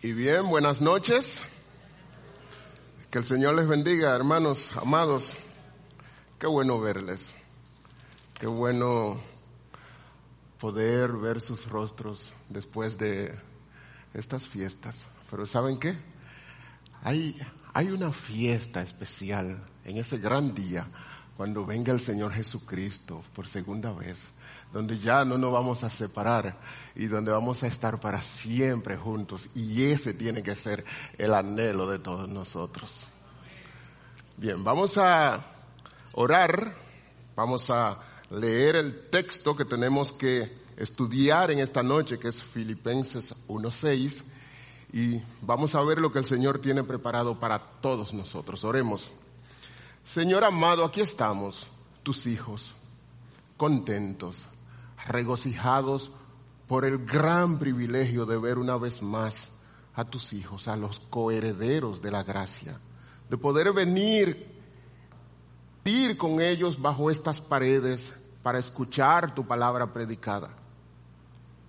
Y bien, buenas noches. Que el Señor les bendiga, hermanos, amados. Qué bueno verles. Qué bueno poder ver sus rostros después de estas fiestas. Pero ¿saben qué? Hay, hay una fiesta especial en ese gran día cuando venga el Señor Jesucristo por segunda vez donde ya no nos vamos a separar y donde vamos a estar para siempre juntos. Y ese tiene que ser el anhelo de todos nosotros. Bien, vamos a orar, vamos a leer el texto que tenemos que estudiar en esta noche, que es Filipenses 1.6, y vamos a ver lo que el Señor tiene preparado para todos nosotros. Oremos. Señor amado, aquí estamos, tus hijos, contentos regocijados por el gran privilegio de ver una vez más a tus hijos, a los coherederos de la gracia, de poder venir, ir con ellos bajo estas paredes para escuchar tu palabra predicada,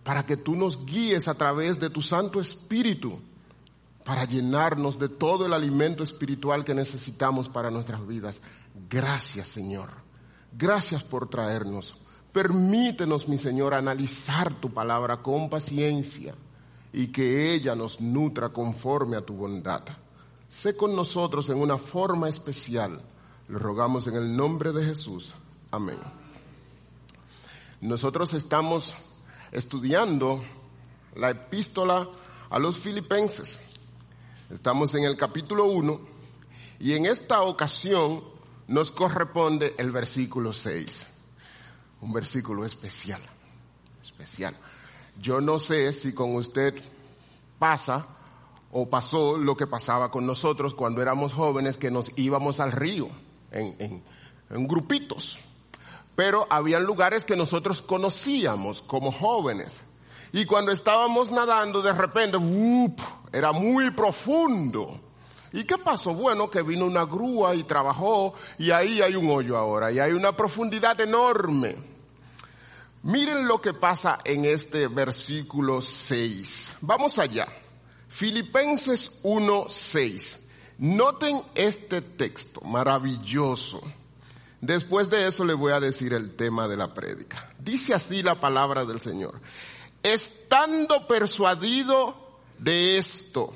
para que tú nos guíes a través de tu Santo Espíritu, para llenarnos de todo el alimento espiritual que necesitamos para nuestras vidas. Gracias Señor, gracias por traernos Permítenos, mi Señor, analizar tu palabra con paciencia y que ella nos nutra conforme a tu bondad. Sé con nosotros en una forma especial. Lo rogamos en el nombre de Jesús. Amén. Nosotros estamos estudiando la epístola a los filipenses. Estamos en el capítulo 1 y en esta ocasión nos corresponde el versículo 6 un versículo especial, especial. Yo no sé si con usted pasa o pasó lo que pasaba con nosotros cuando éramos jóvenes que nos íbamos al río en, en, grupitos. Pero había lugares que nosotros conocíamos como jóvenes. Y cuando estábamos nadando, de repente, era muy profundo. ¿Y qué pasó? Bueno, que vino una grúa y trabajó y ahí hay un hoyo ahora y hay una profundidad enorme. Miren lo que pasa en este versículo 6. Vamos allá. Filipenses 1:6. Noten este texto maravilloso. Después de eso le voy a decir el tema de la prédica. Dice así la palabra del Señor. Estando persuadido de esto,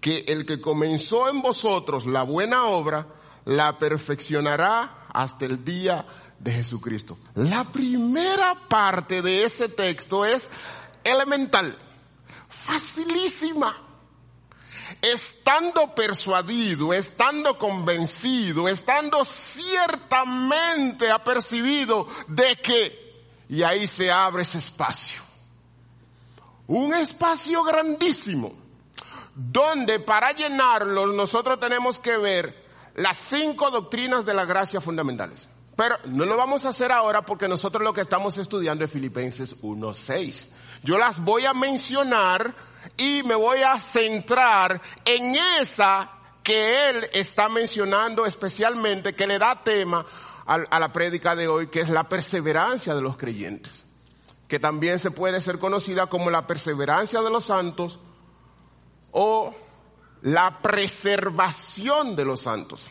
que el que comenzó en vosotros la buena obra, la perfeccionará hasta el día de Jesucristo. La primera parte de ese texto es elemental, facilísima. Estando persuadido, estando convencido, estando ciertamente apercibido de que, y ahí se abre ese espacio. Un espacio grandísimo, donde para llenarlo nosotros tenemos que ver las cinco doctrinas de la gracia fundamentales. Pero no lo vamos a hacer ahora porque nosotros lo que estamos estudiando es Filipenses 1.6. Yo las voy a mencionar y me voy a centrar en esa que él está mencionando especialmente, que le da tema a, la prédica de hoy, que es la perseverancia de los creyentes, que también se puede ser conocida como la perseverancia de los santos o la preservación de los santos.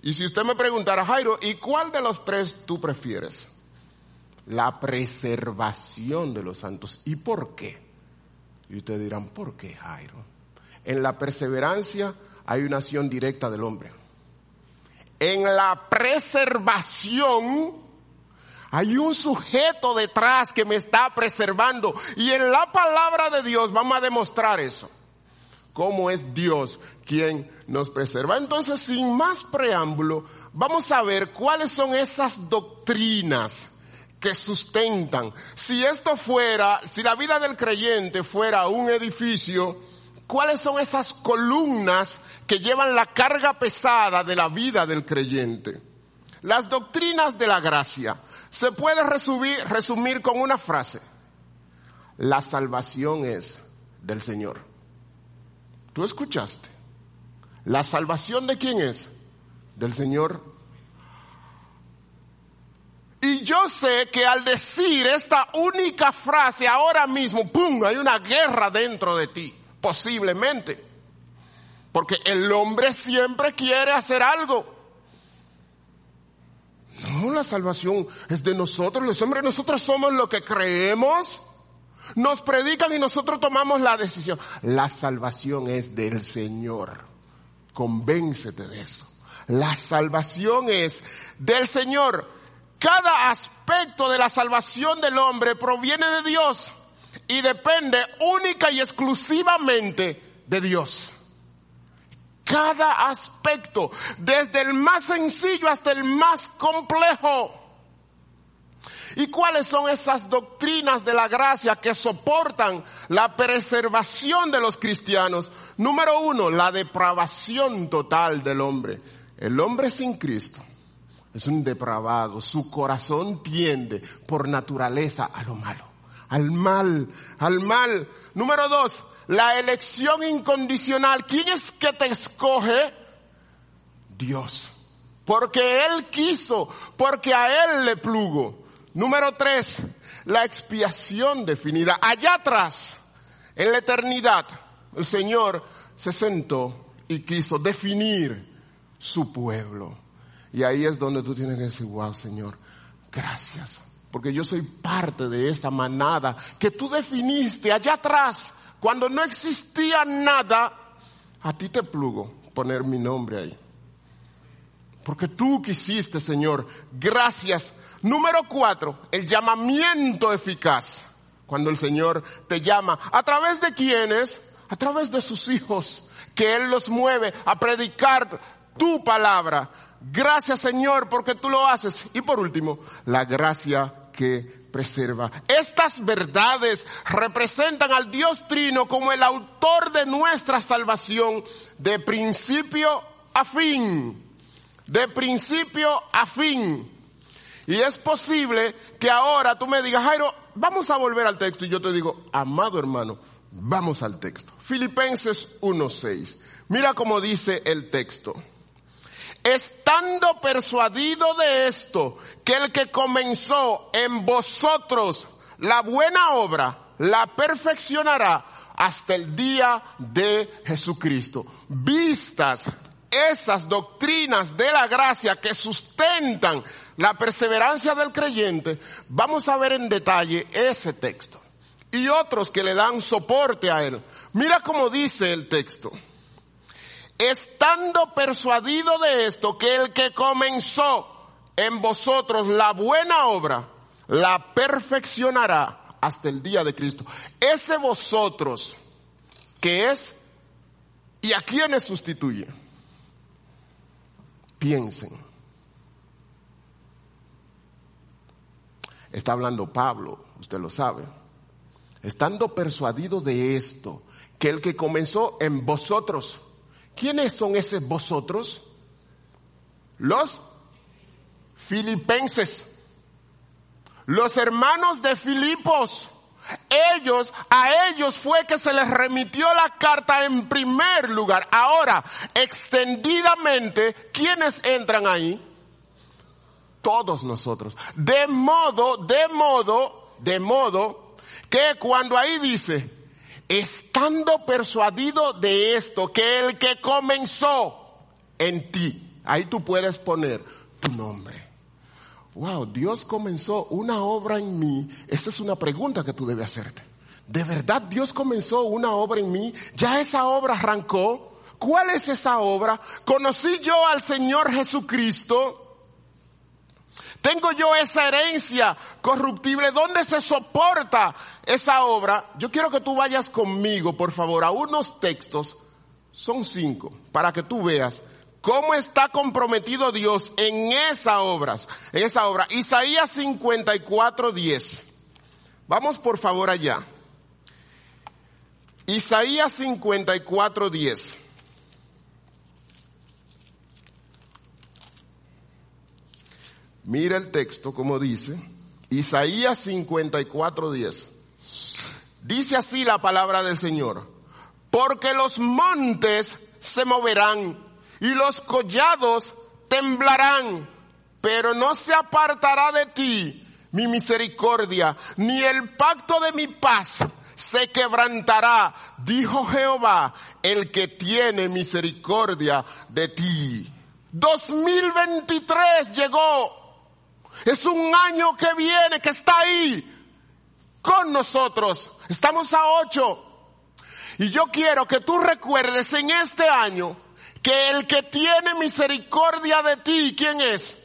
Y si usted me preguntara, Jairo, ¿y cuál de los tres tú prefieres? La preservación de los santos. ¿Y por qué? Y ustedes dirán, ¿por qué, Jairo? En la perseverancia hay una acción directa del hombre. En la preservación hay un sujeto detrás que me está preservando. Y en la palabra de Dios vamos a demostrar eso. Cómo es Dios quien nos preserva. Entonces, sin más preámbulo, vamos a ver cuáles son esas doctrinas que sustentan. Si esto fuera, si la vida del creyente fuera un edificio, ¿cuáles son esas columnas que llevan la carga pesada de la vida del creyente? Las doctrinas de la gracia se puede resumir, resumir con una frase. La salvación es del Señor. ¿Tú escuchaste? ¿La salvación de quién es? Del Señor. Y yo sé que al decir esta única frase ahora mismo, ¡pum!, hay una guerra dentro de ti. posiblemente. Porque el hombre siempre quiere hacer algo. No, la salvación es de nosotros, los hombres, nosotros somos lo que creemos. Nos predican y nosotros tomamos la decisión. La salvación es del Señor. Convéncete de eso. La salvación es del Señor. Cada aspecto de la salvación del hombre proviene de Dios y depende única y exclusivamente de Dios. Cada aspecto, desde el más sencillo hasta el más complejo. ¿Y cuáles son esas doctrinas de la gracia que soportan la preservación de los cristianos? Número uno, la depravación total del hombre. El hombre sin Cristo es un depravado. Su corazón tiende por naturaleza a lo malo, al mal, al mal. Número dos, la elección incondicional. ¿Quién es que te escoge? Dios. Porque Él quiso, porque a Él le plugo. Número tres, la expiación definida. Allá atrás, en la eternidad, el Señor se sentó y quiso definir su pueblo. Y ahí es donde tú tienes que decir, wow, Señor, gracias. Porque yo soy parte de esa manada que tú definiste allá atrás, cuando no existía nada, a ti te plugo poner mi nombre ahí. Porque tú quisiste, Señor, gracias Número cuatro, el llamamiento eficaz. Cuando el Señor te llama, ¿a través de quiénes? A través de sus hijos, que Él los mueve a predicar tu palabra. Gracias Señor porque tú lo haces. Y por último, la gracia que preserva. Estas verdades representan al Dios Trino como el autor de nuestra salvación de principio a fin. De principio a fin. Y es posible que ahora tú me digas, Jairo, vamos a volver al texto. Y yo te digo, amado hermano, vamos al texto. Filipenses 1.6. Mira cómo dice el texto. Estando persuadido de esto, que el que comenzó en vosotros la buena obra, la perfeccionará hasta el día de Jesucristo. Vistas esas doctrinas de la gracia que sustentan la perseverancia del creyente, vamos a ver en detalle ese texto y otros que le dan soporte a él. Mira cómo dice el texto. Estando persuadido de esto, que el que comenzó en vosotros la buena obra, la perfeccionará hasta el día de Cristo. Ese vosotros, que es, ¿y a quiénes sustituye? Piensen Está hablando Pablo, usted lo sabe. Estando persuadido de esto, que el que comenzó en vosotros, ¿quiénes son esos vosotros? Los filipenses, los hermanos de Filipos. Ellos, a ellos fue que se les remitió la carta en primer lugar. Ahora, extendidamente, ¿quiénes entran ahí? todos nosotros. De modo, de modo, de modo que cuando ahí dice, estando persuadido de esto, que el que comenzó en ti, ahí tú puedes poner tu nombre. Wow, Dios comenzó una obra en mí. Esa es una pregunta que tú debes hacerte. ¿De verdad Dios comenzó una obra en mí? ¿Ya esa obra arrancó? ¿Cuál es esa obra? Conocí yo al Señor Jesucristo tengo yo esa herencia corruptible. ¿Dónde se soporta esa obra? Yo quiero que tú vayas conmigo, por favor, a unos textos. Son cinco, para que tú veas cómo está comprometido Dios en esa obra. En esa obra. Isaías 54, 10. Vamos por favor allá. Isaías 54, 10. Mira el texto como dice, Isaías 54, 10. Dice así la palabra del Señor, porque los montes se moverán y los collados temblarán, pero no se apartará de ti mi misericordia, ni el pacto de mi paz se quebrantará, dijo Jehová, el que tiene misericordia de ti. 2023 llegó. Es un año que viene, que está ahí con nosotros. Estamos a ocho. Y yo quiero que tú recuerdes en este año que el que tiene misericordia de ti, ¿quién es?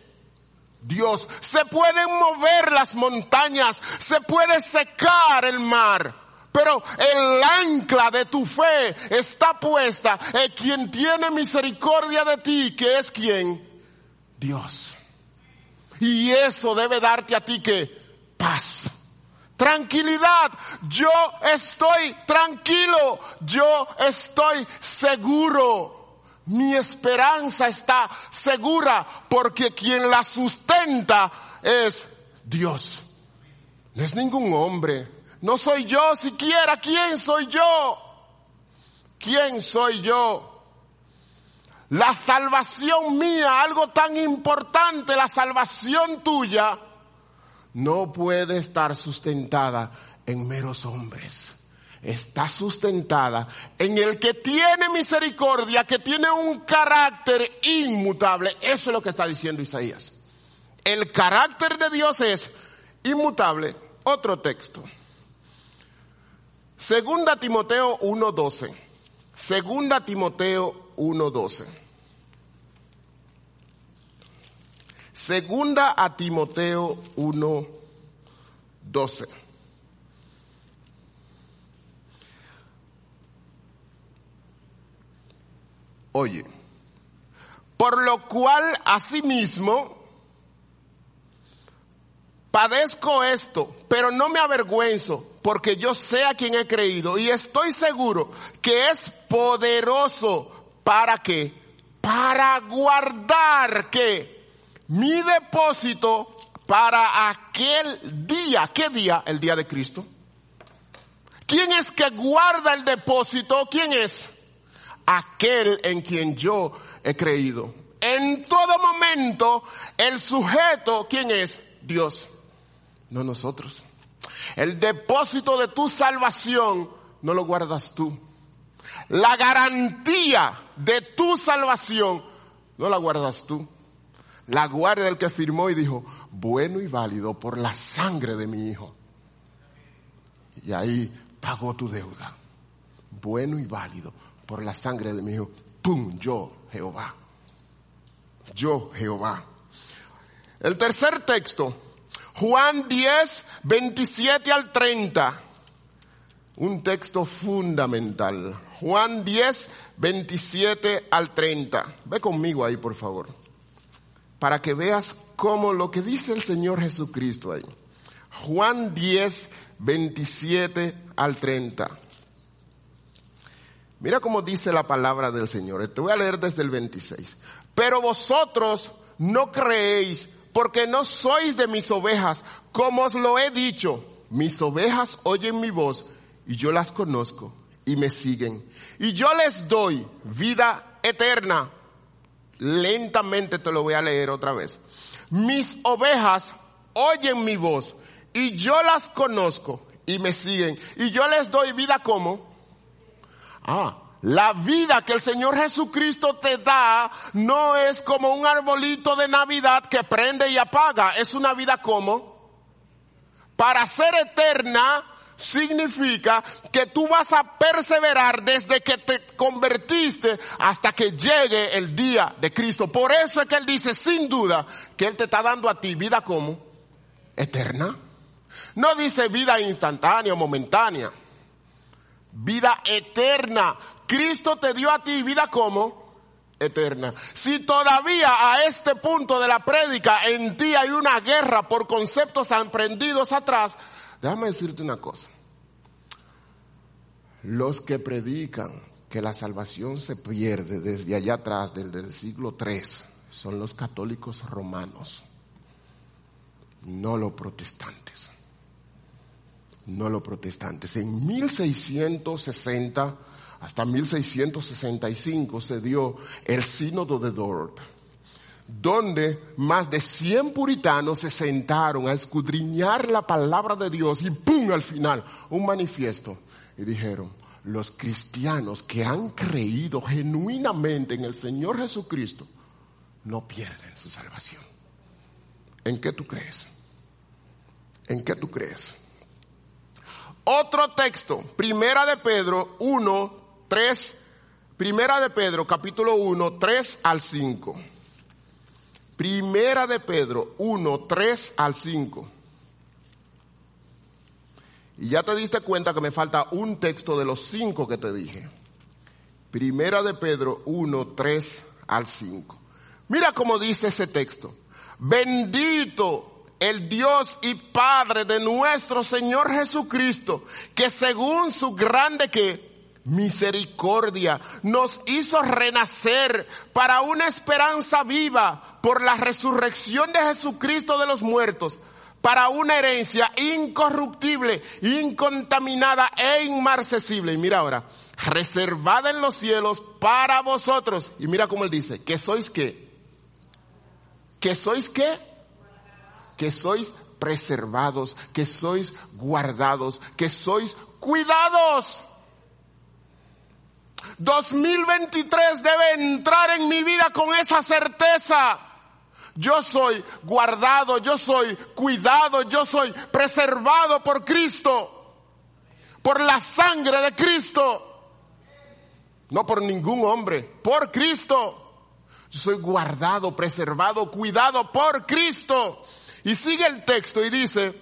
Dios. Se pueden mover las montañas, se puede secar el mar. Pero el ancla de tu fe está puesta en quien tiene misericordia de ti, que es quien? Dios. Y eso debe darte a ti que paz. Tranquilidad. Yo estoy tranquilo. Yo estoy seguro. Mi esperanza está segura porque quien la sustenta es Dios. No es ningún hombre. No soy yo siquiera. ¿Quién soy yo? ¿Quién soy yo? La salvación mía, algo tan importante, la salvación tuya, no puede estar sustentada en meros hombres. Está sustentada en el que tiene misericordia, que tiene un carácter inmutable. Eso es lo que está diciendo Isaías. El carácter de Dios es inmutable. Otro texto. Segunda Timoteo 1.12. Segunda Timoteo 1.12. Segunda a Timoteo 1.12. Oye, por lo cual asimismo padezco esto, pero no me avergüenzo, porque yo sé a quien he creído y estoy seguro que es poderoso para que, para guardar que mi depósito para aquel día. ¿Qué día? El día de Cristo. ¿Quién es que guarda el depósito? ¿Quién es? Aquel en quien yo he creído. En todo momento, el sujeto, ¿quién es? Dios, no nosotros. El depósito de tu salvación no lo guardas tú. La garantía de tu salvación no la guardas tú la guardia del que firmó y dijo, bueno y válido por la sangre de mi hijo. Y ahí pagó tu deuda. Bueno y válido por la sangre de mi hijo. ¡Pum! Yo, Jehová. Yo, Jehová. El tercer texto, Juan 10, 27 al 30. Un texto fundamental. Juan 10, 27 al 30. Ve conmigo ahí, por favor para que veas cómo lo que dice el Señor Jesucristo ahí. Juan 10, 27 al 30. Mira cómo dice la palabra del Señor. Te voy a leer desde el 26. Pero vosotros no creéis porque no sois de mis ovejas, como os lo he dicho. Mis ovejas oyen mi voz y yo las conozco y me siguen. Y yo les doy vida eterna Lentamente te lo voy a leer otra vez. Mis ovejas oyen mi voz y yo las conozco y me siguen y yo les doy vida como. Ah, la vida que el Señor Jesucristo te da no es como un arbolito de Navidad que prende y apaga, es una vida como. Para ser eterna significa que tú vas a perseverar desde que te convertiste hasta que llegue el día de Cristo. Por eso es que Él dice sin duda que Él te está dando a ti vida como eterna. No dice vida instantánea o momentánea. Vida eterna. Cristo te dio a ti vida como eterna. Si todavía a este punto de la prédica en ti hay una guerra por conceptos emprendidos atrás, Déjame decirte una cosa. Los que predican que la salvación se pierde desde allá atrás, desde el siglo III, son los católicos romanos, no los protestantes. No los protestantes. En 1660 hasta 1665 se dio el sínodo de Dort donde más de 100 puritanos se sentaron a escudriñar la palabra de Dios y ¡pum! al final, un manifiesto y dijeron, los cristianos que han creído genuinamente en el Señor Jesucristo no pierden su salvación. ¿En qué tú crees? ¿En qué tú crees? Otro texto, Primera de Pedro 1, 3, Primera de Pedro capítulo 1, 3 al 5. Primera de Pedro 1, 3 al 5. Y ya te diste cuenta que me falta un texto de los cinco que te dije. Primera de Pedro 1, 3 al 5. Mira cómo dice ese texto. Bendito el Dios y Padre de nuestro Señor Jesucristo, que según su grande que misericordia nos hizo renacer para una esperanza viva por la resurrección de Jesucristo de los muertos para una herencia incorruptible, incontaminada e inmarcesible. Y mira ahora, reservada en los cielos para vosotros. Y mira cómo él dice, que sois qué? Que sois qué? Que sois preservados, que sois guardados, que sois cuidados. 2023 debe entrar en mi vida con esa certeza yo soy guardado, yo soy cuidado, yo soy preservado por Cristo, por la sangre de Cristo. No por ningún hombre, por Cristo. Yo soy guardado, preservado, cuidado por Cristo. Y sigue el texto y dice,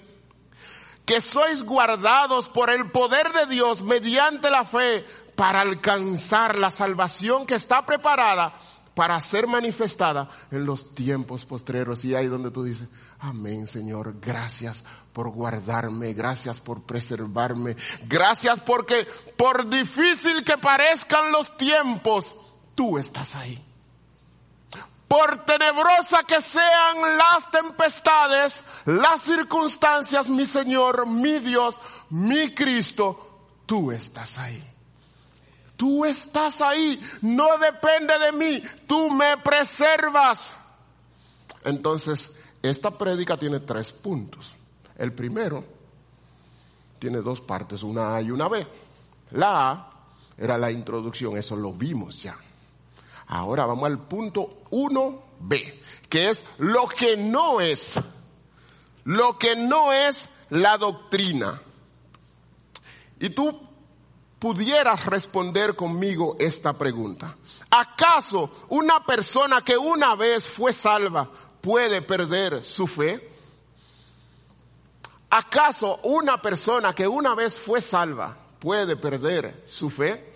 que sois guardados por el poder de Dios mediante la fe para alcanzar la salvación que está preparada para ser manifestada en los tiempos postreros. Y ahí donde tú dices, amén Señor, gracias por guardarme, gracias por preservarme, gracias porque por difícil que parezcan los tiempos, tú estás ahí. Por tenebrosa que sean las tempestades, las circunstancias, mi Señor, mi Dios, mi Cristo, tú estás ahí. Tú estás ahí, no depende de mí, tú me preservas. Entonces, esta prédica tiene tres puntos. El primero tiene dos partes, una A y una B. La A era la introducción, eso lo vimos ya. Ahora vamos al punto 1B, que es lo que no es, lo que no es la doctrina. Y tú pudieras responder conmigo esta pregunta. ¿Acaso una persona que una vez fue salva puede perder su fe? ¿Acaso una persona que una vez fue salva puede perder su fe?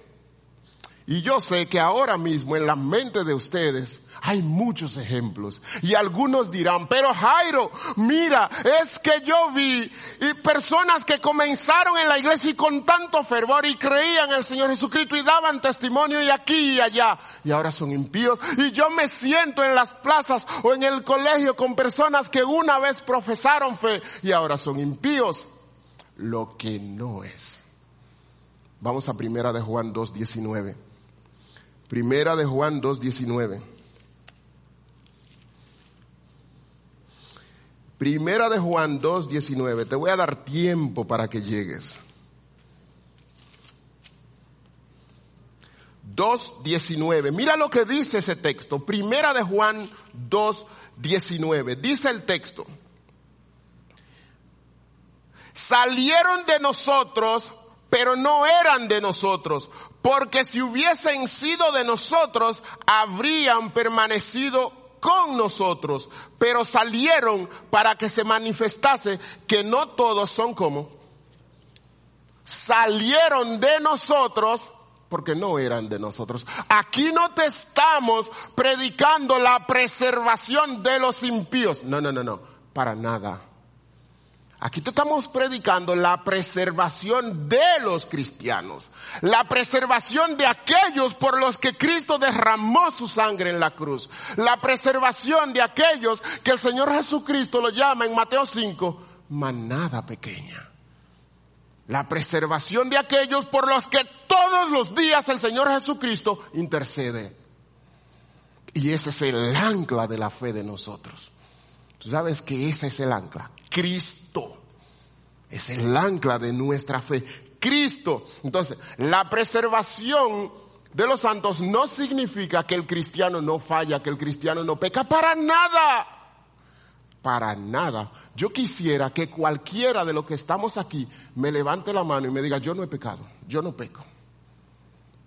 Y yo sé que ahora mismo en la mente de ustedes hay muchos ejemplos. Y algunos dirán, pero Jairo, mira, es que yo vi y personas que comenzaron en la iglesia y con tanto fervor y creían en el Señor Jesucristo y daban testimonio y aquí y allá. Y ahora son impíos. Y yo me siento en las plazas o en el colegio con personas que una vez profesaron fe y ahora son impíos. Lo que no es. Vamos a primera de Juan 2, 19. Primera de Juan 2.19. Primera de Juan 2.19. Te voy a dar tiempo para que llegues. 2.19. Mira lo que dice ese texto. Primera de Juan 2.19. Dice el texto. Salieron de nosotros, pero no eran de nosotros porque si hubiesen sido de nosotros, habrían permanecido con nosotros, pero salieron para que se manifestase que no todos son como. Salieron de nosotros porque no eran de nosotros. Aquí no te estamos predicando la preservación de los impíos. No, no, no, no, para nada. Aquí te estamos predicando la preservación de los cristianos, la preservación de aquellos por los que Cristo derramó su sangre en la cruz, la preservación de aquellos que el Señor Jesucristo lo llama en Mateo 5, manada pequeña. La preservación de aquellos por los que todos los días el Señor Jesucristo intercede. Y ese es el ancla de la fe de nosotros. Tú sabes que ese es el ancla. Cristo es el ancla de nuestra fe. Cristo. Entonces, la preservación de los santos no significa que el cristiano no falla, que el cristiano no peca, para nada. Para nada. Yo quisiera que cualquiera de los que estamos aquí me levante la mano y me diga, yo no he pecado, yo no peco.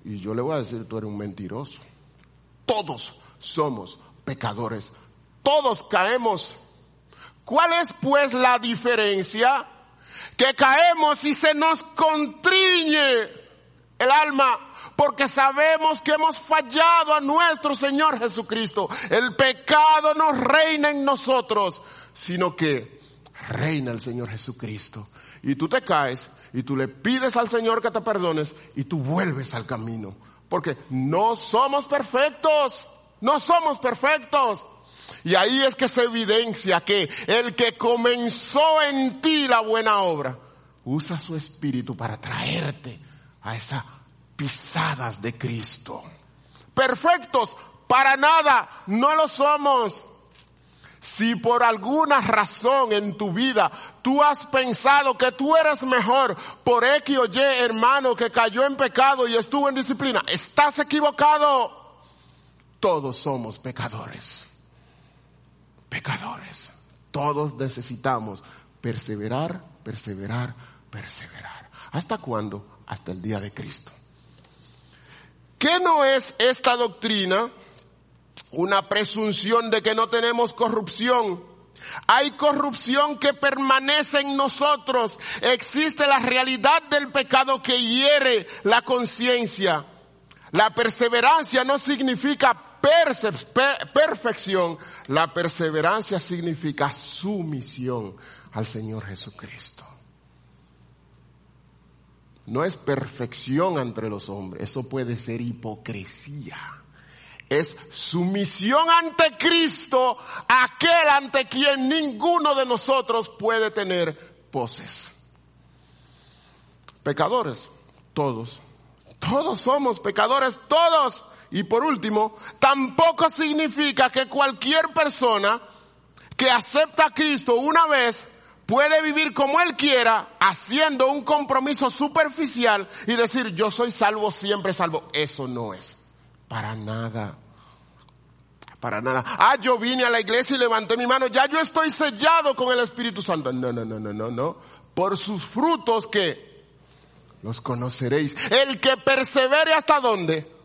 Y yo le voy a decir, tú eres un mentiroso. Todos somos pecadores. Todos caemos. ¿Cuál es pues la diferencia? Que caemos y se nos contriñe el alma porque sabemos que hemos fallado a nuestro Señor Jesucristo. El pecado no reina en nosotros, sino que reina el Señor Jesucristo. Y tú te caes y tú le pides al Señor que te perdones y tú vuelves al camino. Porque no somos perfectos, no somos perfectos. Y ahí es que se evidencia que el que comenzó en ti la buena obra, usa su espíritu para traerte a esas pisadas de Cristo. Perfectos, para nada, no lo somos. Si por alguna razón en tu vida tú has pensado que tú eres mejor por X o Y hermano que cayó en pecado y estuvo en disciplina, estás equivocado. Todos somos pecadores. Pecadores. Todos necesitamos perseverar, perseverar, perseverar. ¿Hasta cuándo? Hasta el día de Cristo. ¿Qué no es esta doctrina? una presunción de que no tenemos corrupción. Hay corrupción que permanece en nosotros. Existe la realidad del pecado que hiere la conciencia. La perseverancia no significa perfección. La perseverancia significa sumisión al Señor Jesucristo. No es perfección entre los hombres. Eso puede ser hipocresía es sumisión ante Cristo, aquel ante quien ninguno de nosotros puede tener poses. Pecadores, todos. Todos somos pecadores, todos. Y por último, tampoco significa que cualquier persona que acepta a Cristo una vez puede vivir como él quiera, haciendo un compromiso superficial y decir yo soy salvo, siempre salvo. Eso no es. Para nada. Para nada. Ah, yo vine a la iglesia y levanté mi mano. Ya yo estoy sellado con el Espíritu Santo. No, no, no, no, no, no. Por sus frutos que los conoceréis. El que persevere hasta dónde?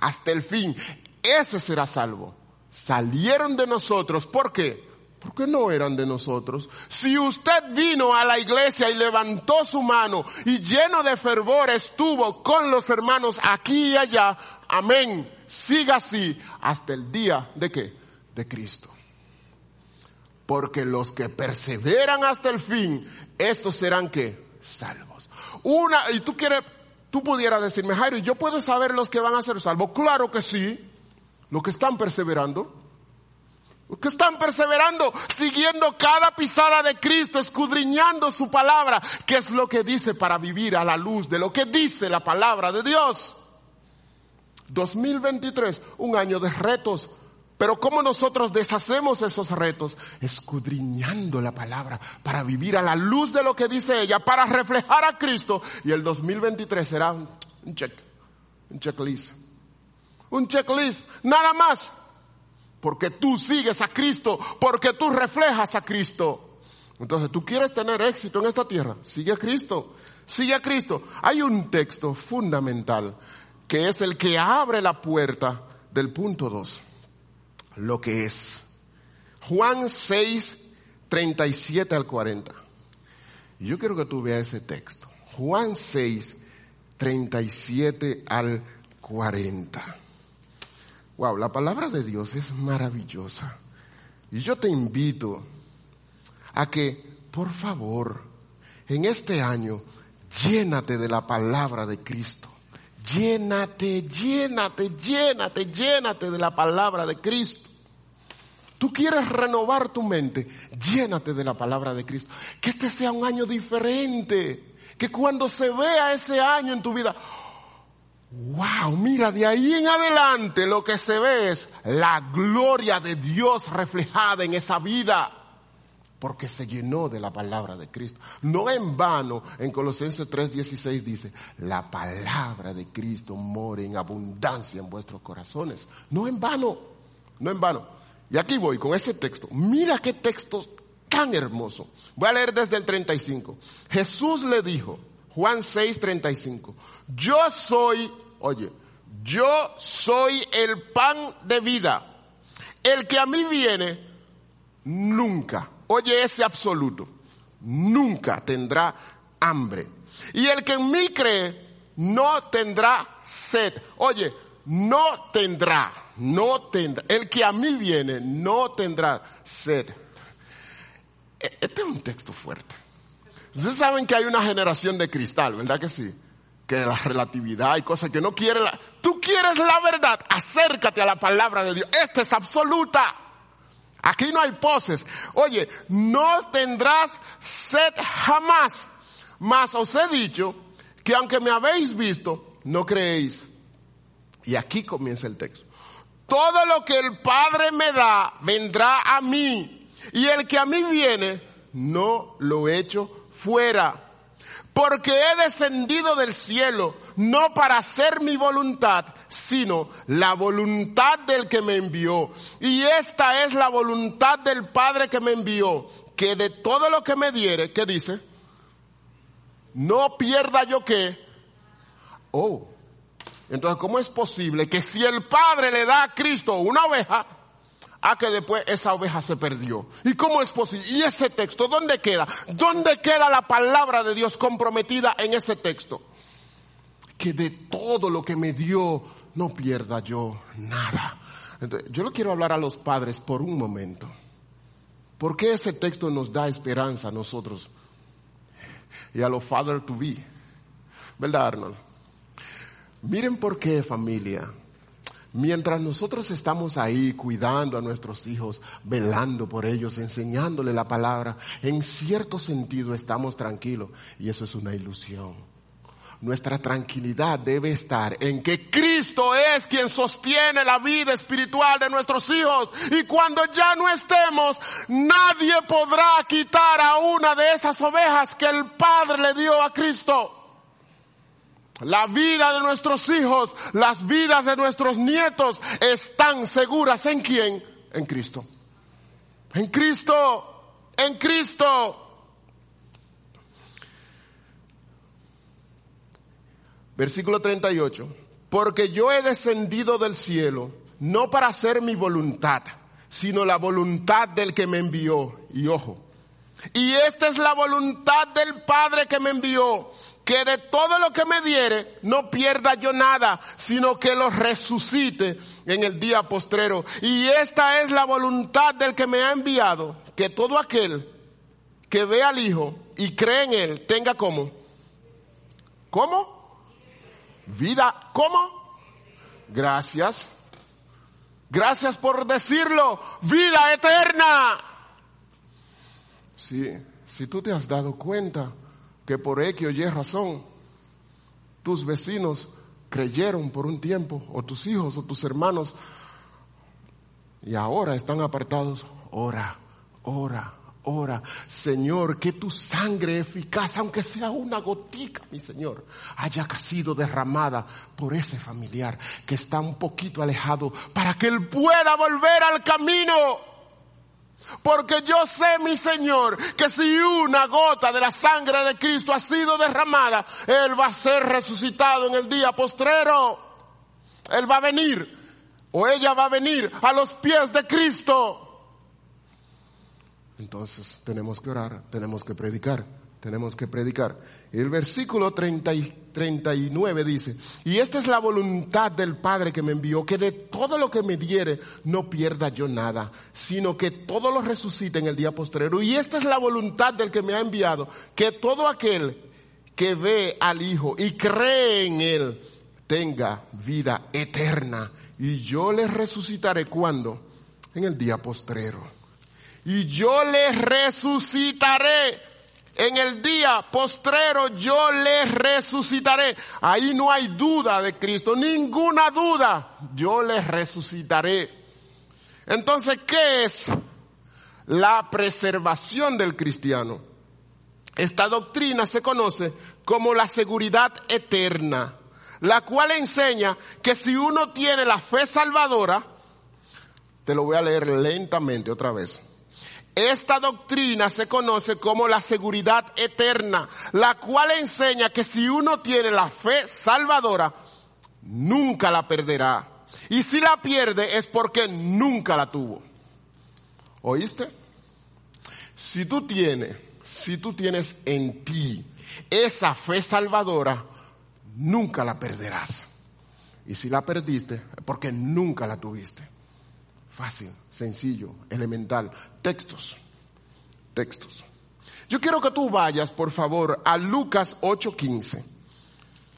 Hasta el fin. Ese será salvo. Salieron de nosotros. ¿Por qué? Porque no eran de nosotros. Si usted vino a la iglesia y levantó su mano y lleno de fervor estuvo con los hermanos aquí y allá, amén. Siga así hasta el día de qué? De Cristo. Porque los que perseveran hasta el fin, estos serán que salvos. Una, y tú quieres, tú pudieras decirme, Jairo, ¿yo puedo saber los que van a ser salvos? Claro que sí. Los que están perseverando que están perseverando, siguiendo cada pisada de Cristo, escudriñando su palabra, que es lo que dice para vivir a la luz de lo que dice la palabra de Dios. 2023, un año de retos, pero ¿cómo nosotros deshacemos esos retos? Escudriñando la palabra para vivir a la luz de lo que dice ella, para reflejar a Cristo. Y el 2023 será un check, un checklist. Un checklist, nada más porque tú sigues a Cristo, porque tú reflejas a Cristo. Entonces, tú quieres tener éxito en esta tierra, sigue a Cristo, sigue a Cristo. Hay un texto fundamental que es el que abre la puerta del punto 2, lo que es Juan 6, 37 al 40. Y yo quiero que tú veas ese texto. Juan 6, 37 al 40. Wow, la palabra de Dios es maravillosa. Y yo te invito a que, por favor, en este año, llénate de la palabra de Cristo. Llénate, llénate, llénate, llénate de la palabra de Cristo. Tú quieres renovar tu mente, llénate de la palabra de Cristo. Que este sea un año diferente. Que cuando se vea ese año en tu vida, Wow, mira, de ahí en adelante lo que se ve es la gloria de Dios reflejada en esa vida. porque se llenó de la palabra de Cristo. No en vano, en Colosenses 3:16 dice, la palabra de Cristo mora en abundancia en vuestros corazones. No en vano, no en vano. Y aquí voy con ese texto. Mira qué texto tan hermoso. Voy a leer desde el 35. Jesús le dijo, Juan 6:35, yo soy, oye, yo soy el pan de vida. El que a mí viene, nunca Oye ese absoluto. Nunca tendrá hambre. Y el que en mí cree no tendrá sed. Oye, no tendrá, no tendrá. El que a mí viene no tendrá sed. E, este es un texto fuerte. Ustedes saben que hay una generación de cristal, ¿verdad que sí? Que la relatividad y cosas que no quiere la... Tú quieres la verdad, acércate a la palabra de Dios. Esta es absoluta. Aquí no hay poses. Oye, no tendrás sed jamás. Mas os he dicho que aunque me habéis visto, no creéis. Y aquí comienza el texto. Todo lo que el Padre me da vendrá a mí. Y el que a mí viene, no lo echo fuera porque he descendido del cielo no para hacer mi voluntad, sino la voluntad del que me envió. Y esta es la voluntad del Padre que me envió, que de todo lo que me diere, ¿qué dice? No pierda yo qué. Oh, entonces ¿cómo es posible que si el Padre le da a Cristo una oveja, a que después esa oveja se perdió. ¿Y cómo es posible? ¿Y ese texto dónde queda? ¿Dónde queda la palabra de Dios comprometida en ese texto? Que de todo lo que me dio no pierda yo nada. Entonces, yo lo quiero hablar a los padres por un momento. ¿Por qué ese texto nos da esperanza a nosotros y a los father to be? ¿Verdad, Arnold? Miren por qué familia. Mientras nosotros estamos ahí cuidando a nuestros hijos, velando por ellos, enseñándole la palabra, en cierto sentido estamos tranquilos y eso es una ilusión. Nuestra tranquilidad debe estar en que Cristo es quien sostiene la vida espiritual de nuestros hijos y cuando ya no estemos, nadie podrá quitar a una de esas ovejas que el Padre le dio a Cristo. La vida de nuestros hijos, las vidas de nuestros nietos están seguras en quién? En Cristo. En Cristo. En Cristo. Versículo 38. Porque yo he descendido del cielo no para hacer mi voluntad, sino la voluntad del que me envió. Y ojo. Y esta es la voluntad del Padre que me envió que de todo lo que me diere no pierda yo nada, sino que lo resucite en el día postrero. Y esta es la voluntad del que me ha enviado, que todo aquel que ve al Hijo y cree en Él tenga como. ¿Cómo? Vida. ¿Cómo? Gracias. Gracias por decirlo. Vida eterna. Sí, si tú te has dado cuenta, que por X o Y razón tus vecinos creyeron por un tiempo, o tus hijos o tus hermanos, y ahora están apartados, ora, ora, ora. Señor, que tu sangre eficaz, aunque sea una gotica, mi Señor, haya sido derramada por ese familiar que está un poquito alejado, para que él pueda volver al camino. Porque yo sé, mi Señor, que si una gota de la sangre de Cristo ha sido derramada, Él va a ser resucitado en el día postrero. Él va a venir, o ella va a venir a los pies de Cristo. Entonces tenemos que orar, tenemos que predicar tenemos que predicar. El versículo 30 y 39 dice, y esta es la voluntad del Padre que me envió, que de todo lo que me diere no pierda yo nada, sino que todo lo resucite en el día postrero. Y esta es la voluntad del que me ha enviado, que todo aquel que ve al Hijo y cree en Él tenga vida eterna. Y yo le resucitaré cuando? En el día postrero. Y yo le resucitaré en el día postrero yo le resucitaré. Ahí no hay duda de Cristo, ninguna duda. Yo le resucitaré. Entonces, ¿qué es la preservación del cristiano. Esta doctrina se conoce como la seguridad eterna, la cual enseña que si uno tiene la fe salvadora, te lo voy a leer lentamente otra vez. Esta doctrina se conoce como la seguridad eterna, la cual enseña que si uno tiene la fe salvadora, nunca la perderá. Y si la pierde es porque nunca la tuvo. ¿Oíste? Si tú tienes, si tú tienes en ti esa fe salvadora, nunca la perderás. Y si la perdiste, porque nunca la tuviste. Fácil, sencillo, elemental. Textos, textos. Yo quiero que tú vayas, por favor, a Lucas 8:15.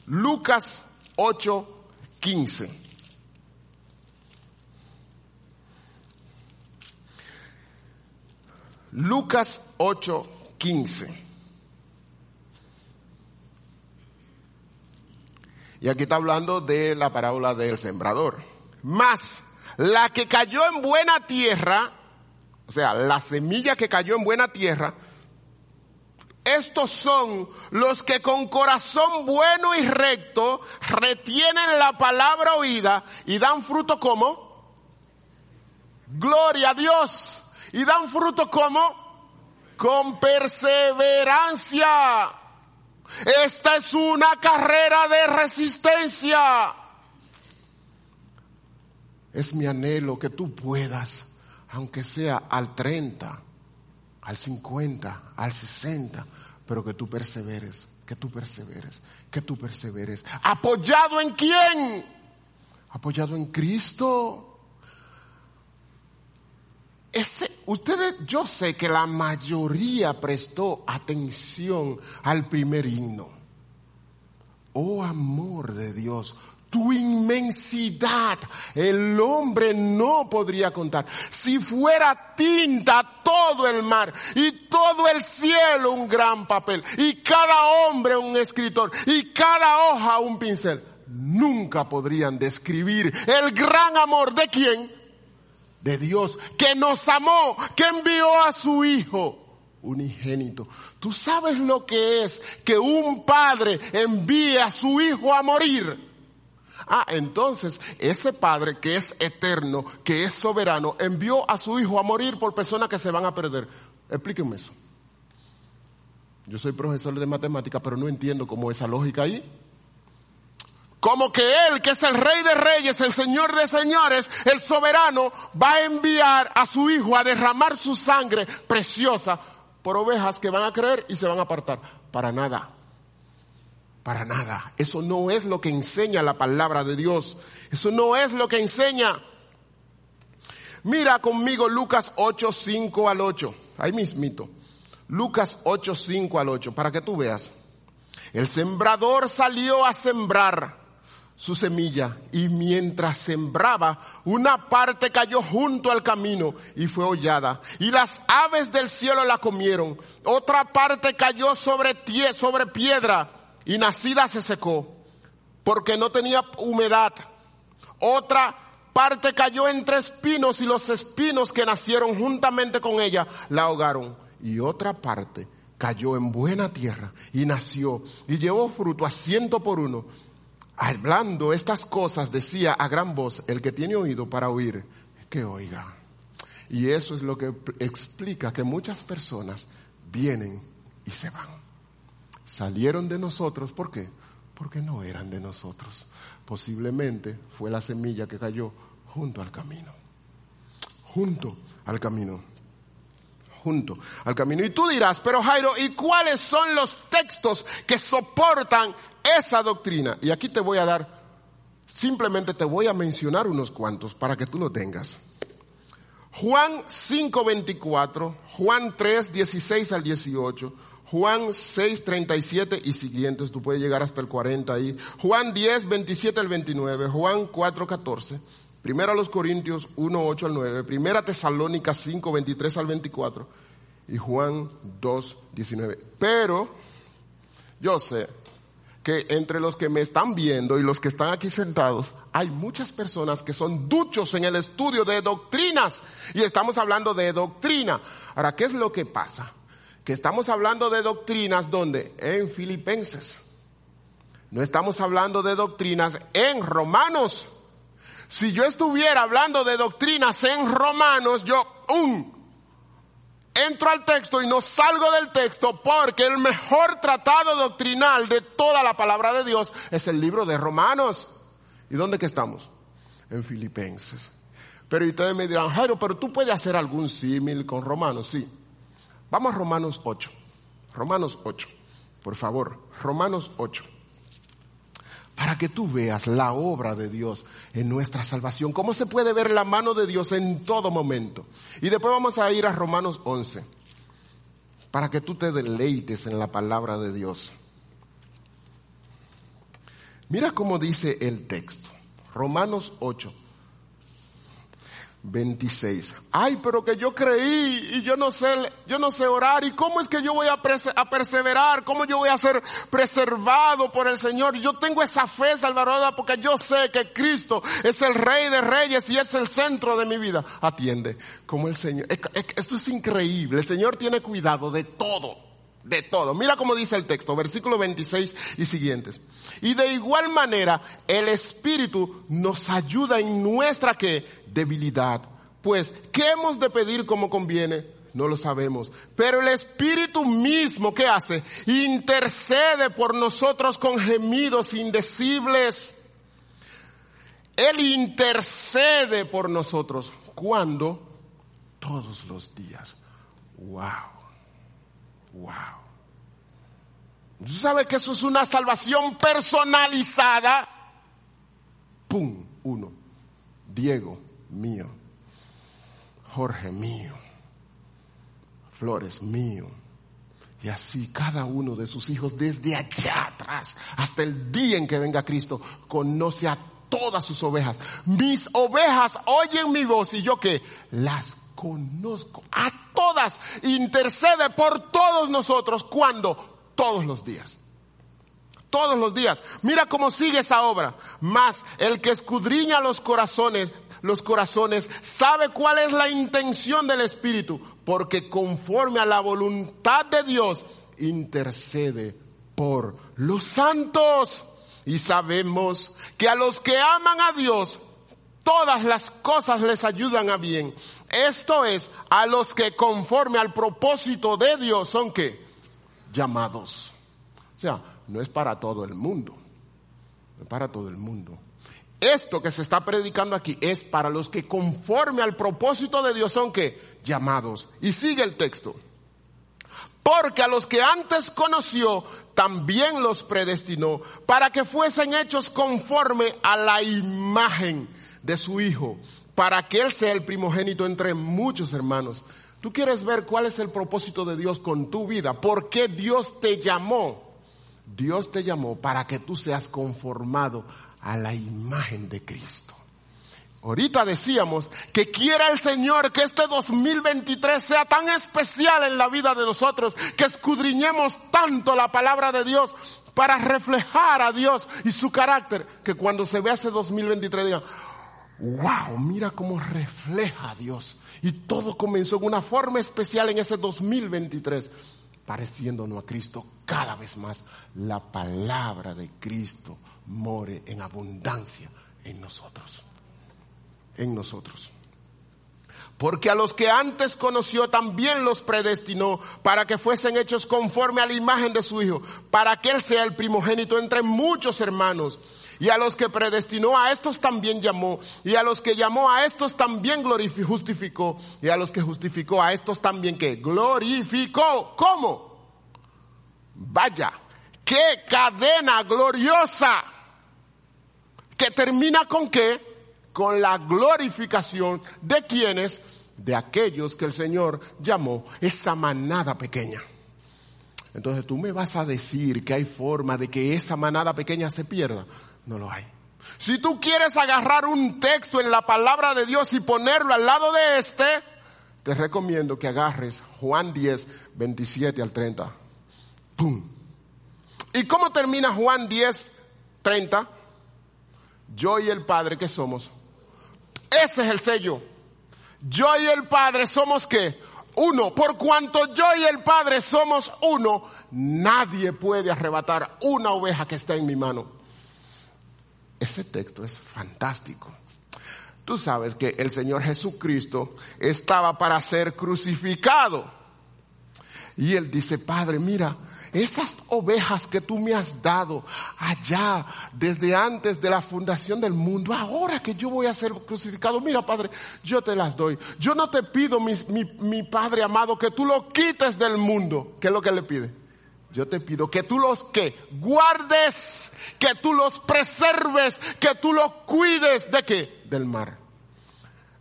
Lucas 8:15. Lucas 8:15. Y aquí está hablando de la parábola del sembrador. Más la que cayó en buena tierra, o sea, la semilla que cayó en buena tierra, estos son los que con corazón bueno y recto retienen la palabra oída y dan fruto como gloria a Dios. Y dan fruto como con perseverancia. Esta es una carrera de resistencia. Es mi anhelo que tú puedas, aunque sea al 30, al 50, al 60, pero que tú perseveres, que tú perseveres, que tú perseveres. ¿Apoyado en quién? Apoyado en Cristo. Ese, ustedes, yo sé que la mayoría prestó atención al primer himno. Oh amor de Dios, tu inmensidad, el hombre no podría contar. Si fuera tinta todo el mar y todo el cielo un gran papel y cada hombre un escritor y cada hoja un pincel, nunca podrían describir el gran amor de quién? De Dios, que nos amó, que envió a su Hijo unigénito. Tú sabes lo que es que un padre envíe a su hijo a morir. Ah, entonces ese Padre que es eterno, que es soberano, envió a su Hijo a morir por personas que se van a perder. Explíquenme eso. Yo soy profesor de matemática, pero no entiendo cómo esa lógica ahí. Como que Él, que es el Rey de Reyes, el Señor de Señores, el soberano, va a enviar a su Hijo a derramar su sangre preciosa por ovejas que van a creer y se van a apartar. Para nada. Para nada. Eso no es lo que enseña la palabra de Dios. Eso no es lo que enseña. Mira conmigo Lucas 8, 5 al 8. Ahí mismito. Lucas 8, 5 al 8. Para que tú veas. El sembrador salió a sembrar su semilla y mientras sembraba, una parte cayó junto al camino y fue hollada y las aves del cielo la comieron. Otra parte cayó sobre, sobre piedra y nacida se secó porque no tenía humedad. Otra parte cayó entre espinos y los espinos que nacieron juntamente con ella la ahogaron. Y otra parte cayó en buena tierra y nació y llevó fruto a ciento por uno. Hablando estas cosas decía a gran voz, el que tiene oído para oír, que oiga. Y eso es lo que explica que muchas personas vienen y se van salieron de nosotros, ¿por qué? Porque no eran de nosotros. Posiblemente fue la semilla que cayó junto al camino. Junto al camino. Junto al camino. Y tú dirás, pero Jairo, ¿y cuáles son los textos que soportan esa doctrina? Y aquí te voy a dar, simplemente te voy a mencionar unos cuantos para que tú lo tengas. Juan 5:24, Juan 3, 16 al 18, Juan 6, 37 y siguientes, tú puedes llegar hasta el 40 ahí. Juan 10, 27 al 29, Juan 4, 14. Primera a los Corintios 1, 8 al 9. Primera Tesalónica 5, 23 al 24. Y Juan 2, 19. Pero yo sé que entre los que me están viendo y los que están aquí sentados, hay muchas personas que son duchos en el estudio de doctrinas y estamos hablando de doctrina. Ahora, ¿qué es lo que pasa? Que estamos hablando de doctrinas donde? En Filipenses. No estamos hablando de doctrinas en Romanos. Si yo estuviera hablando de doctrinas en Romanos, yo, um, entro al texto y no salgo del texto porque el mejor tratado doctrinal de toda la palabra de Dios es el libro de Romanos. ¿Y dónde que estamos? En Filipenses. Pero ustedes me dirán, Jairo, pero tú puedes hacer algún símil con Romanos. Sí. Vamos a Romanos 8. Romanos 8. Por favor, Romanos 8 para que tú veas la obra de Dios en nuestra salvación, cómo se puede ver la mano de Dios en todo momento. Y después vamos a ir a Romanos 11, para que tú te deleites en la palabra de Dios. Mira cómo dice el texto, Romanos 8, 26. Ay, pero que yo creí y yo no sé, yo no sé orar. ¿Y cómo es que yo voy a, perseverar? ¿Cómo yo voy a ser preservado por el Señor? Yo tengo esa fe, Salvador, porque yo sé que Cristo es el Rey de Reyes y es el centro de mi vida. Atiende, como el Señor. Esto es increíble. El Señor tiene cuidado de todo de todo. Mira cómo dice el texto, versículo 26 y siguientes. Y de igual manera, el Espíritu nos ayuda en nuestra ¿qué? debilidad. Pues, ¿qué hemos de pedir como conviene? No lo sabemos. Pero el Espíritu mismo, ¿qué hace? Intercede por nosotros con gemidos indecibles. Él intercede por nosotros. ¿Cuándo? Todos los días. Wow. Wow. ¿Tú sabes que eso es una salvación personalizada? ¡Pum! Uno. Diego, mío. Jorge, mío. Flores, mío. Y así cada uno de sus hijos desde allá atrás hasta el día en que venga Cristo conoce a todas sus ovejas. Mis ovejas oyen mi voz y yo que las conozco a todas, intercede por todos nosotros. cuando Todos los días. Todos los días. Mira cómo sigue esa obra. Más el que escudriña los corazones, los corazones, sabe cuál es la intención del Espíritu, porque conforme a la voluntad de Dios, intercede por los santos. Y sabemos que a los que aman a Dios, todas las cosas les ayudan a bien. Esto es, a los que conforme al propósito de Dios son que llamados. O sea, no es para todo el mundo. No es para todo el mundo. Esto que se está predicando aquí es para los que conforme al propósito de Dios son que llamados. Y sigue el texto. Porque a los que antes conoció, también los predestinó para que fuesen hechos conforme a la imagen de su Hijo, para que Él sea el primogénito entre muchos hermanos. Tú quieres ver cuál es el propósito de Dios con tu vida, por qué Dios te llamó. Dios te llamó para que tú seas conformado a la imagen de Cristo. Ahorita decíamos que quiera el Señor que este 2023 sea tan especial en la vida de nosotros, que escudriñemos tanto la palabra de Dios para reflejar a Dios y su carácter, que cuando se vea ese 2023 diga, wow, mira cómo refleja a Dios. Y todo comenzó en una forma especial en ese 2023, pareciéndonos a Cristo cada vez más. La palabra de Cristo more en abundancia en nosotros. En nosotros. Porque a los que antes conoció también los predestinó para que fuesen hechos conforme a la imagen de su Hijo, para que Él sea el primogénito entre muchos hermanos. Y a los que predestinó a estos también llamó. Y a los que llamó a estos también glorificó, justificó. Y a los que justificó a estos también que glorificó. ¿Cómo? Vaya, qué cadena gloriosa. Que termina con qué? Con la glorificación de quienes, de aquellos que el Señor llamó esa manada pequeña. Entonces tú me vas a decir que hay forma de que esa manada pequeña se pierda. No lo hay. Si tú quieres agarrar un texto en la palabra de Dios y ponerlo al lado de este, te recomiendo que agarres Juan 10, 27 al 30. ¡Pum! ¿Y cómo termina Juan 10, 30? Yo y el Padre, ¿qué somos? Ese es el sello. Yo y el Padre somos qué? Uno. Por cuanto yo y el Padre somos uno, nadie puede arrebatar una oveja que está en mi mano. Ese texto es fantástico. Tú sabes que el Señor Jesucristo estaba para ser crucificado. Y él dice, Padre, mira, esas ovejas que tú me has dado allá desde antes de la fundación del mundo, ahora que yo voy a ser crucificado, mira Padre, yo te las doy. Yo no te pido, mi, Padre amado, que tú lo quites del mundo. ¿Qué es lo que le pide? Yo te pido que tú los que guardes, que tú los preserves, que tú los cuides de qué? Del mar.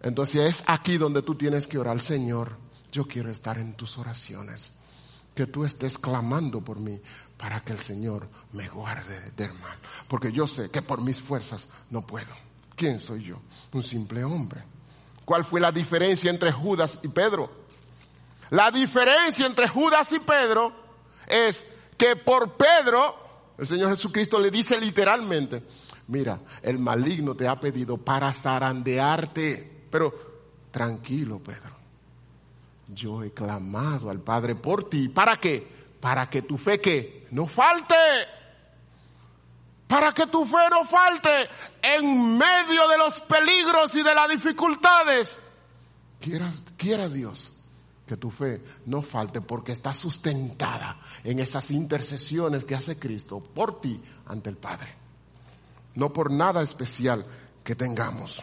Entonces es aquí donde tú tienes que orar, Señor, yo quiero estar en tus oraciones que tú estés clamando por mí para que el Señor me guarde del mal. Porque yo sé que por mis fuerzas no puedo. ¿Quién soy yo? Un simple hombre. ¿Cuál fue la diferencia entre Judas y Pedro? La diferencia entre Judas y Pedro es que por Pedro, el Señor Jesucristo le dice literalmente, mira, el maligno te ha pedido para zarandearte, pero tranquilo, Pedro yo he clamado al Padre por ti. ¿Para qué? Para que tu fe que no falte. Para que tu fe no falte en medio de los peligros y de las dificultades. Quiera, quiera Dios que tu fe no falte porque está sustentada en esas intercesiones que hace Cristo por ti ante el Padre. No por nada especial que tengamos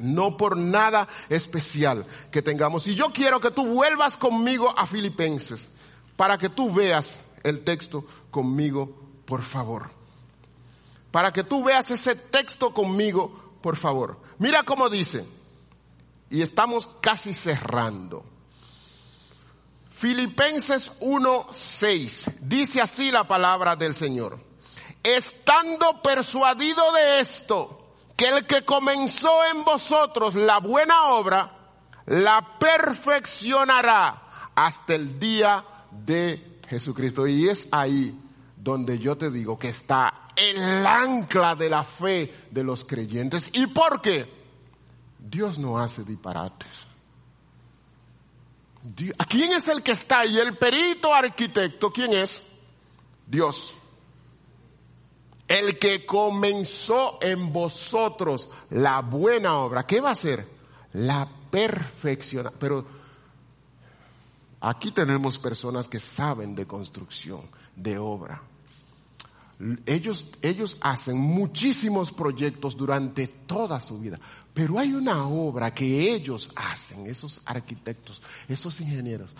no por nada especial que tengamos. Y yo quiero que tú vuelvas conmigo a Filipenses para que tú veas el texto conmigo, por favor. Para que tú veas ese texto conmigo, por favor. Mira cómo dice, y estamos casi cerrando. Filipenses 1:6 dice así la palabra del Señor. Estando persuadido de esto, que el que comenzó en vosotros la buena obra, la perfeccionará hasta el día de Jesucristo. Y es ahí donde yo te digo que está el ancla de la fe de los creyentes. ¿Y por qué? Dios no hace disparates. ¿Quién es el que está ahí? El perito arquitecto, ¿quién es? Dios. El que comenzó en vosotros la buena obra, ¿qué va a hacer? La perfecciona. Pero aquí tenemos personas que saben de construcción, de obra. Ellos, ellos hacen muchísimos proyectos durante toda su vida, pero hay una obra que ellos hacen, esos arquitectos, esos ingenieros,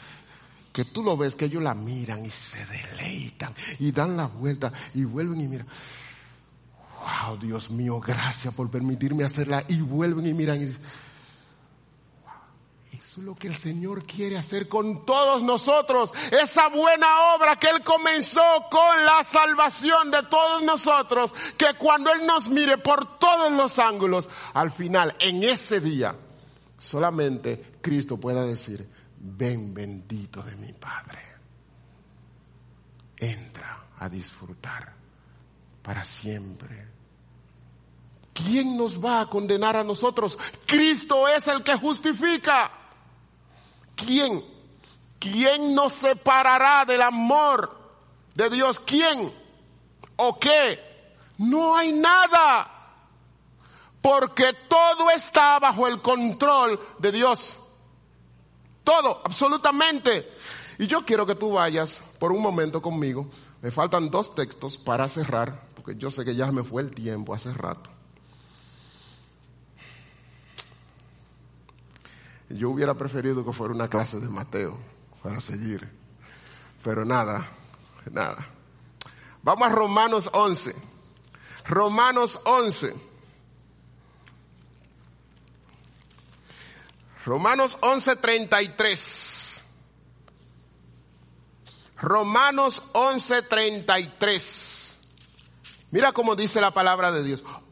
que tú lo ves que ellos la miran y se deleitan y dan la vuelta y vuelven y miran. Wow, Dios mío, gracias por permitirme hacerla y vuelven y miran y lo que el Señor quiere hacer con todos nosotros. Esa buena obra que Él comenzó con la salvación de todos nosotros. Que cuando Él nos mire por todos los ángulos, al final, en ese día, solamente Cristo pueda decir, ven bendito de mi Padre. Entra a disfrutar para siempre. ¿Quién nos va a condenar a nosotros? Cristo es el que justifica. ¿Quién? ¿Quién nos separará del amor de Dios? ¿Quién? ¿O qué? No hay nada. Porque todo está bajo el control de Dios. Todo, absolutamente. Y yo quiero que tú vayas por un momento conmigo. Me faltan dos textos para cerrar, porque yo sé que ya me fue el tiempo hace rato. Yo hubiera preferido que fuera una clase de Mateo para seguir. Pero nada, nada. Vamos a Romanos 11. Romanos 11. Romanos 11, 33. Romanos 11, 33. Mira cómo dice la palabra de Dios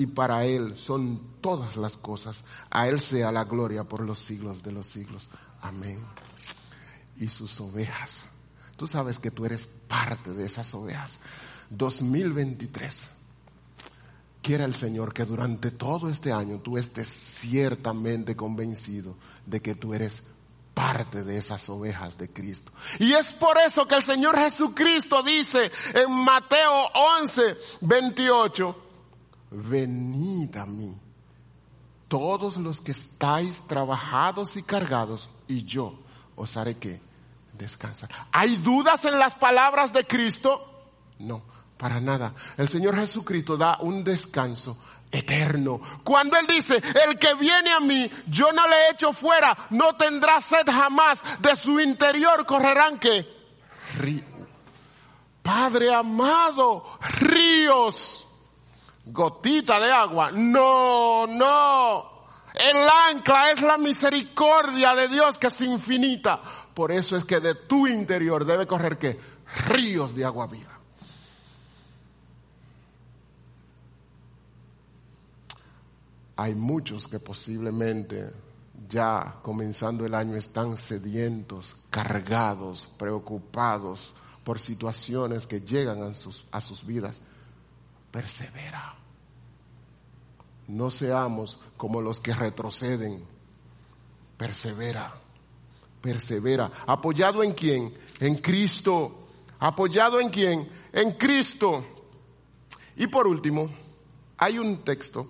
y para él son todas las cosas. A él sea la gloria por los siglos de los siglos. Amén. Y sus ovejas. Tú sabes que tú eres parte de esas ovejas. 2023. Quiera el Señor que durante todo este año tú estés ciertamente convencido de que tú eres parte de esas ovejas de Cristo. Y es por eso que el Señor Jesucristo dice en Mateo 11, 28, venid a mí, todos los que estáis trabajados y cargados, y yo os haré que descansar. ¿Hay dudas en las palabras de Cristo? No, para nada. El Señor Jesucristo da un descanso eterno. Cuando Él dice, el que viene a mí, yo no le echo fuera, no tendrá sed jamás, de su interior correrán que ríos. Padre amado, ríos, gotita de agua. No, no. El ancla es la misericordia de Dios que es infinita. Por eso es que de tu interior debe correr que ríos de agua viva. Hay muchos que posiblemente ya comenzando el año están sedientos, cargados, preocupados por situaciones que llegan a sus, a sus vidas. Persevera. No seamos como los que retroceden. Persevera. Persevera. ¿Apoyado en quién? En Cristo. ¿Apoyado en quién? En Cristo. Y por último, hay un texto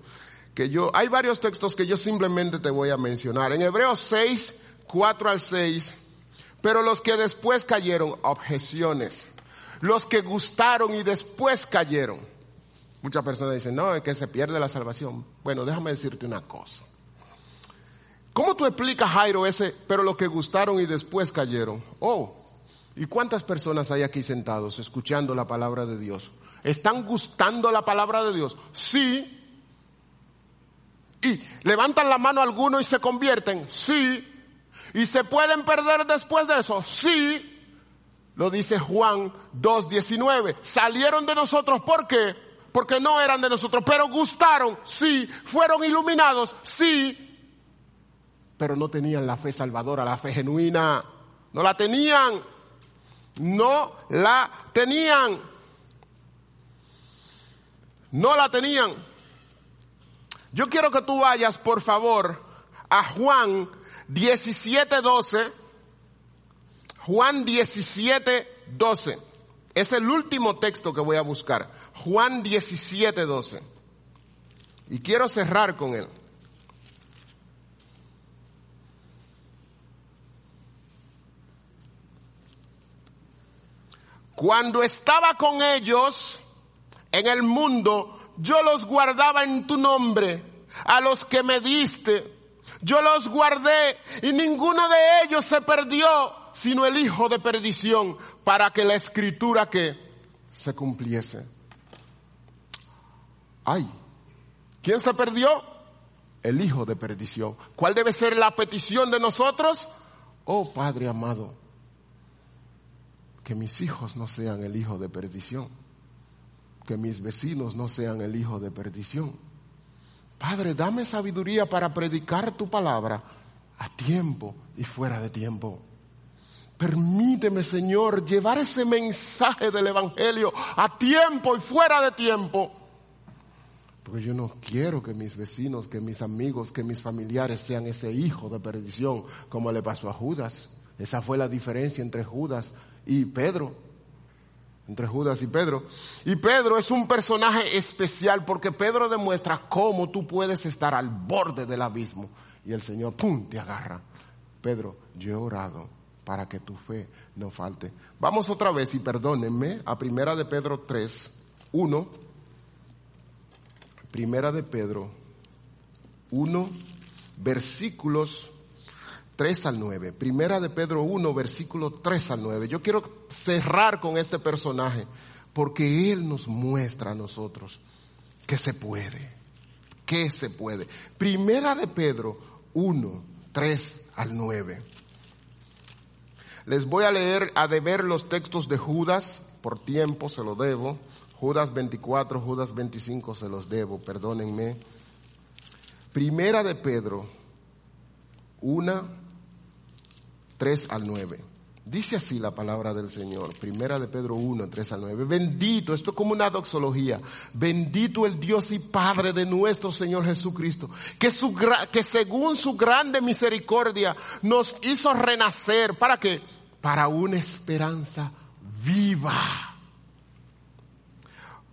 que yo, hay varios textos que yo simplemente te voy a mencionar. En Hebreos 6, 4 al 6, pero los que después cayeron, objeciones. Los que gustaron y después cayeron. Muchas personas dicen, no, es que se pierde la salvación. Bueno, déjame decirte una cosa. ¿Cómo tú explicas, Jairo, ese, pero los que gustaron y después cayeron? Oh, ¿y cuántas personas hay aquí sentados escuchando la palabra de Dios? ¿Están gustando la palabra de Dios? Sí, y levantan la mano algunos y se convierten, sí. Y se pueden perder después de eso, sí. Lo dice Juan 2.19. Salieron de nosotros, ¿por qué? Porque no eran de nosotros, pero gustaron, sí. Fueron iluminados, sí. Pero no tenían la fe salvadora, la fe genuina. No la tenían. No la tenían. No la tenían. Yo quiero que tú vayas, por favor, a Juan 17:12. Juan 17:12. Es el último texto que voy a buscar. Juan 17:12. Y quiero cerrar con él. Cuando estaba con ellos en el mundo, yo los guardaba en tu nombre, a los que me diste. Yo los guardé y ninguno de ellos se perdió, sino el hijo de perdición, para que la escritura que se cumpliese. Ay, ¿quién se perdió? El hijo de perdición. ¿Cuál debe ser la petición de nosotros? Oh Padre amado, que mis hijos no sean el hijo de perdición que mis vecinos no sean el hijo de perdición. Padre, dame sabiduría para predicar tu palabra a tiempo y fuera de tiempo. Permíteme, Señor, llevar ese mensaje del Evangelio a tiempo y fuera de tiempo. Porque yo no quiero que mis vecinos, que mis amigos, que mis familiares sean ese hijo de perdición como le pasó a Judas. Esa fue la diferencia entre Judas y Pedro entre Judas y Pedro. Y Pedro es un personaje especial porque Pedro demuestra cómo tú puedes estar al borde del abismo y el Señor, ¡pum!, te agarra. Pedro, yo he orado para que tu fe no falte. Vamos otra vez y perdónenme a Primera de Pedro 3, 1. Primera de Pedro 1, versículos 3 al 9. Primera de Pedro 1, versículo 3 al 9. Yo quiero cerrar con este personaje porque Él nos muestra a nosotros que se puede, que se puede. Primera de Pedro 1, 3 al 9. Les voy a leer, a deber los textos de Judas, por tiempo se lo debo. Judas 24, Judas 25 se los debo, perdónenme. Primera de Pedro 1, 3 al 9. Dice así la palabra del Señor, primera de Pedro 1, 3 al 9. Bendito, esto es como una doxología, bendito el Dios y Padre de nuestro Señor Jesucristo, que, su, que según su grande misericordia nos hizo renacer, ¿para qué? Para una esperanza viva.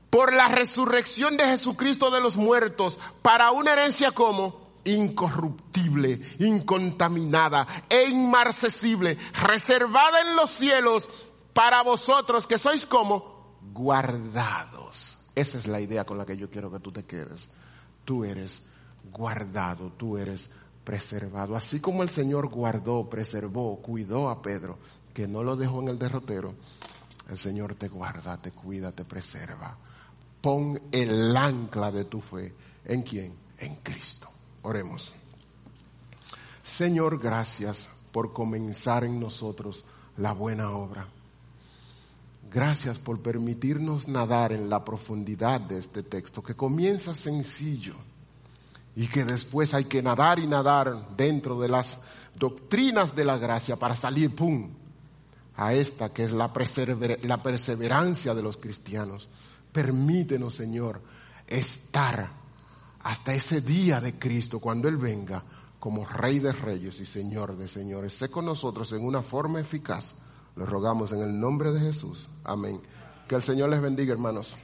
Por la resurrección de Jesucristo de los muertos, para una herencia como incorruptible, incontaminada e inmarcesible, reservada en los cielos para vosotros que sois como guardados. Esa es la idea con la que yo quiero que tú te quedes. Tú eres guardado, tú eres preservado. Así como el Señor guardó, preservó, cuidó a Pedro, que no lo dejó en el derrotero, el Señor te guarda, te cuida, te preserva. Pon el ancla de tu fe. ¿En quién? En Cristo. Oremos. Señor, gracias por comenzar en nosotros la buena obra. Gracias por permitirnos nadar en la profundidad de este texto, que comienza sencillo y que después hay que nadar y nadar dentro de las doctrinas de la gracia para salir, ¡pum!, a esta que es la, la perseverancia de los cristianos. Permítenos, Señor, estar hasta ese día de Cristo, cuando Él venga como Rey de Reyes y Señor de Señores. Sé con nosotros en una forma eficaz. Le rogamos en el nombre de Jesús. Amén. Que el Señor les bendiga, hermanos.